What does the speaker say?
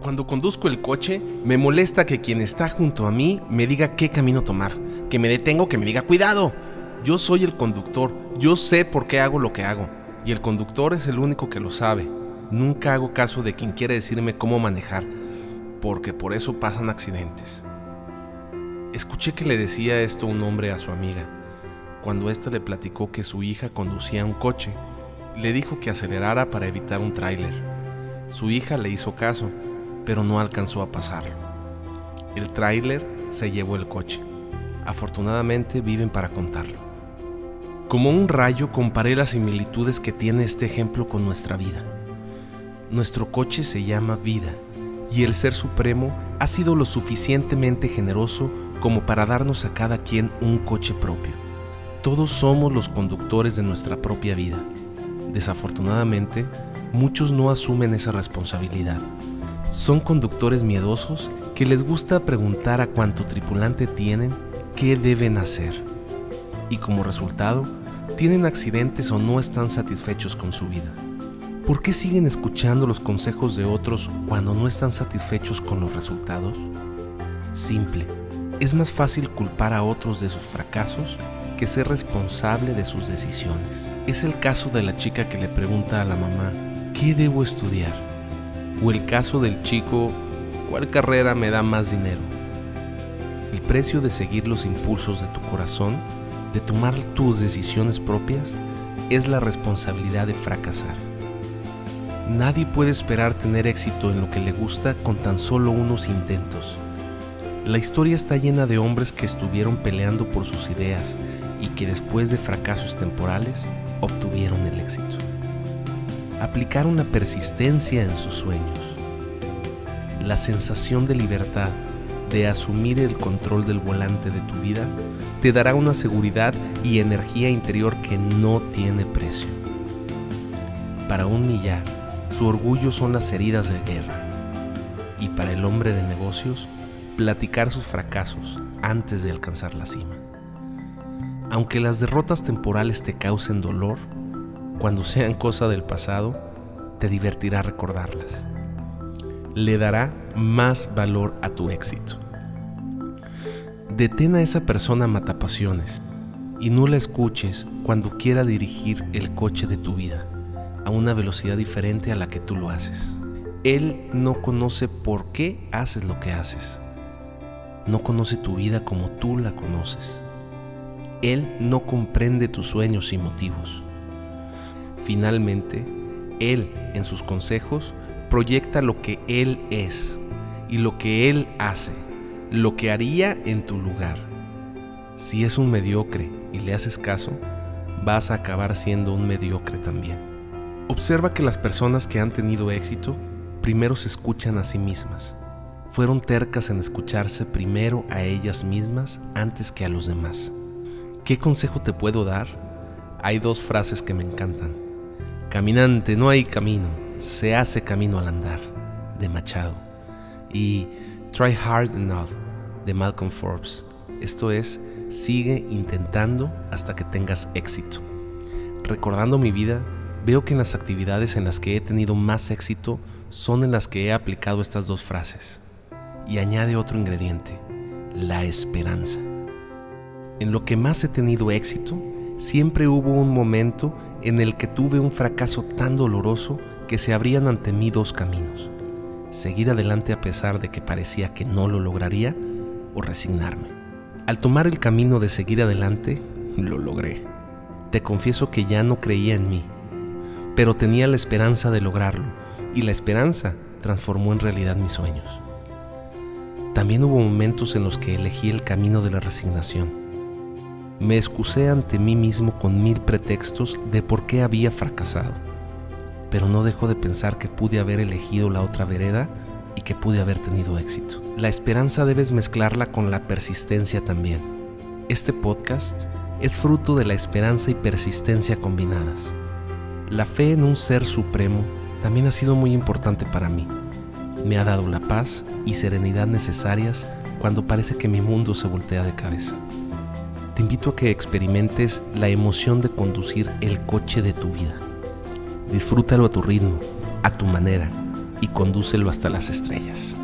Cuando conduzco el coche, me molesta que quien está junto a mí me diga qué camino tomar, que me detengo, que me diga cuidado. Yo soy el conductor, yo sé por qué hago lo que hago, y el conductor es el único que lo sabe. Nunca hago caso de quien quiere decirme cómo manejar, porque por eso pasan accidentes. Escuché que le decía esto un hombre a su amiga, cuando ésta le platicó que su hija conducía un coche. Le dijo que acelerara para evitar un tráiler. Su hija le hizo caso, pero no alcanzó a pasarlo. El tráiler se llevó el coche. Afortunadamente viven para contarlo. Como un rayo comparé las similitudes que tiene este ejemplo con nuestra vida. Nuestro coche se llama vida y el Ser Supremo ha sido lo suficientemente generoso como para darnos a cada quien un coche propio. Todos somos los conductores de nuestra propia vida. Desafortunadamente, muchos no asumen esa responsabilidad. Son conductores miedosos que les gusta preguntar a cuánto tripulante tienen qué deben hacer. Y como resultado, tienen accidentes o no están satisfechos con su vida. ¿Por qué siguen escuchando los consejos de otros cuando no están satisfechos con los resultados? Simple. Es más fácil culpar a otros de sus fracasos que ser responsable de sus decisiones. Es el caso de la chica que le pregunta a la mamá, ¿qué debo estudiar? O el caso del chico, ¿cuál carrera me da más dinero? El precio de seguir los impulsos de tu corazón, de tomar tus decisiones propias, es la responsabilidad de fracasar. Nadie puede esperar tener éxito en lo que le gusta con tan solo unos intentos. La historia está llena de hombres que estuvieron peleando por sus ideas y que después de fracasos temporales obtuvieron el éxito. Aplicaron la persistencia en sus sueños. La sensación de libertad, de asumir el control del volante de tu vida, te dará una seguridad y energía interior que no tiene precio. Para un millar, su orgullo son las heridas de guerra. Y para el hombre de negocios, platicar sus fracasos antes de alcanzar la cima. Aunque las derrotas temporales te causen dolor, cuando sean cosa del pasado, te divertirá recordarlas. Le dará más valor a tu éxito. Detén a esa persona matapasiones y no la escuches cuando quiera dirigir el coche de tu vida a una velocidad diferente a la que tú lo haces. Él no conoce por qué haces lo que haces. No conoce tu vida como tú la conoces. Él no comprende tus sueños y motivos. Finalmente, Él en sus consejos proyecta lo que Él es y lo que Él hace, lo que haría en tu lugar. Si es un mediocre y le haces caso, vas a acabar siendo un mediocre también. Observa que las personas que han tenido éxito primero se escuchan a sí mismas. Fueron tercas en escucharse primero a ellas mismas antes que a los demás. ¿Qué consejo te puedo dar? Hay dos frases que me encantan. Caminante, no hay camino, se hace camino al andar, de Machado. Y Try Hard Enough, de Malcolm Forbes. Esto es, sigue intentando hasta que tengas éxito. Recordando mi vida, veo que en las actividades en las que he tenido más éxito son en las que he aplicado estas dos frases. Y añade otro ingrediente, la esperanza. En lo que más he tenido éxito, siempre hubo un momento en el que tuve un fracaso tan doloroso que se abrían ante mí dos caminos. Seguir adelante a pesar de que parecía que no lo lograría o resignarme. Al tomar el camino de seguir adelante, lo logré. Te confieso que ya no creía en mí pero tenía la esperanza de lograrlo y la esperanza transformó en realidad mis sueños. También hubo momentos en los que elegí el camino de la resignación. Me excusé ante mí mismo con mil pretextos de por qué había fracasado, pero no dejo de pensar que pude haber elegido la otra vereda y que pude haber tenido éxito. La esperanza debes mezclarla con la persistencia también. Este podcast es fruto de la esperanza y persistencia combinadas. La fe en un ser supremo también ha sido muy importante para mí. Me ha dado la paz y serenidad necesarias cuando parece que mi mundo se voltea de cabeza. Te invito a que experimentes la emoción de conducir el coche de tu vida. Disfrútalo a tu ritmo, a tu manera y condúcelo hasta las estrellas.